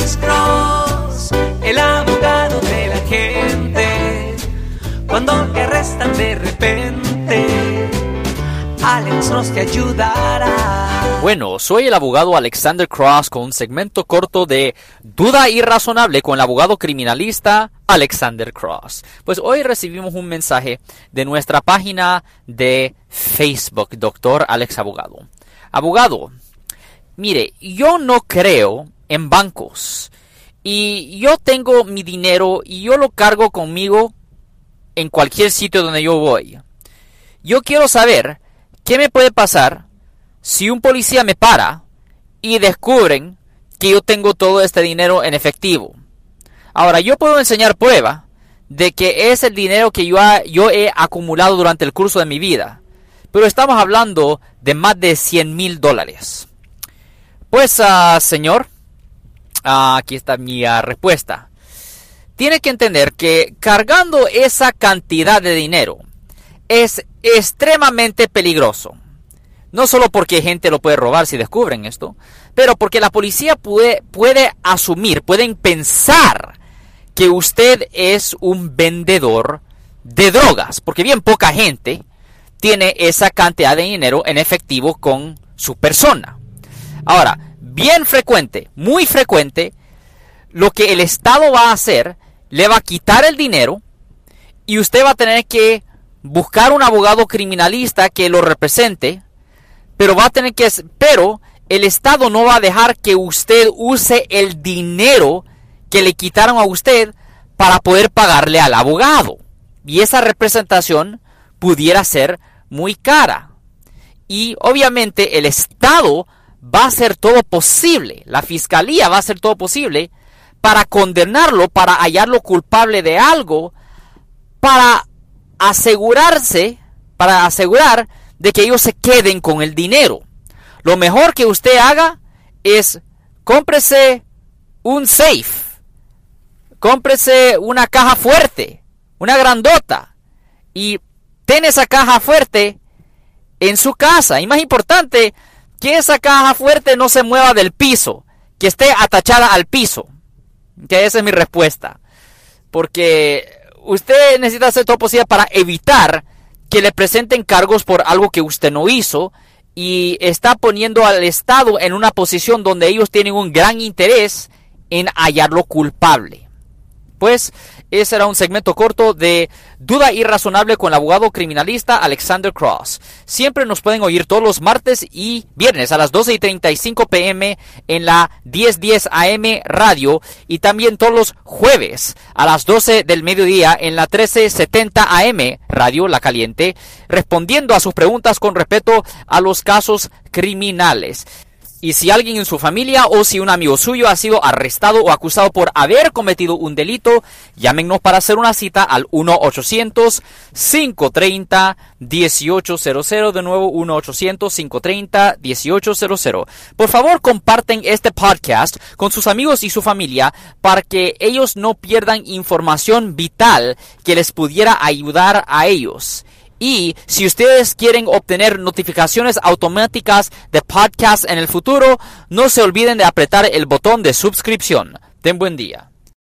Alex Cross, el abogado de la gente. Cuando te arrestan de repente, Alex Cross te ayudará. Bueno, soy el abogado Alexander Cross con un segmento corto de Duda Irrazonable con el abogado criminalista Alexander Cross. Pues hoy recibimos un mensaje de nuestra página de Facebook, doctor Alex Abogado. Abogado, mire, yo no creo en bancos y yo tengo mi dinero y yo lo cargo conmigo en cualquier sitio donde yo voy. Yo quiero saber qué me puede pasar si un policía me para y descubren que yo tengo todo este dinero en efectivo. Ahora, yo puedo enseñar prueba de que es el dinero que yo, yo he acumulado durante el curso de mi vida. Pero estamos hablando de más de 100 mil dólares. Pues, ah, señor, ah, aquí está mi ah, respuesta. Tiene que entender que cargando esa cantidad de dinero es extremadamente peligroso. No solo porque gente lo puede robar si descubren esto, pero porque la policía puede, puede asumir, pueden pensar que usted es un vendedor de drogas, porque bien poca gente tiene esa cantidad de dinero en efectivo con su persona. Ahora, bien frecuente, muy frecuente, lo que el Estado va a hacer, le va a quitar el dinero y usted va a tener que buscar un abogado criminalista que lo represente pero va a tener que, pero el Estado no va a dejar que usted use el dinero que le quitaron a usted para poder pagarle al abogado. Y esa representación pudiera ser muy cara. Y obviamente el Estado va a hacer todo posible, la Fiscalía va a hacer todo posible para condenarlo, para hallarlo culpable de algo, para asegurarse, para asegurar de que ellos se queden con el dinero. Lo mejor que usted haga es cómprese un safe, cómprese una caja fuerte, una grandota y ten esa caja fuerte en su casa. Y más importante, que esa caja fuerte no se mueva del piso, que esté atachada al piso. Que esa es mi respuesta. Porque usted necesita hacer todo posible para evitar que le presenten cargos por algo que usted no hizo y está poniendo al Estado en una posición donde ellos tienen un gran interés en hallarlo culpable. Pues ese era un segmento corto de Duda Irrazonable con el abogado criminalista Alexander Cross. Siempre nos pueden oír todos los martes y viernes a las 12 y 35 pm en la 1010 AM radio y también todos los jueves a las 12 del mediodía en la 1370 AM radio La Caliente, respondiendo a sus preguntas con respecto a los casos criminales. Y si alguien en su familia o si un amigo suyo ha sido arrestado o acusado por haber cometido un delito, llámenos para hacer una cita al 1-800-530-1800. De nuevo, 1-800-530-1800. Por favor, comparten este podcast con sus amigos y su familia para que ellos no pierdan información vital que les pudiera ayudar a ellos. Y si ustedes quieren obtener notificaciones automáticas de podcast en el futuro, no se olviden de apretar el botón de suscripción. Ten buen día.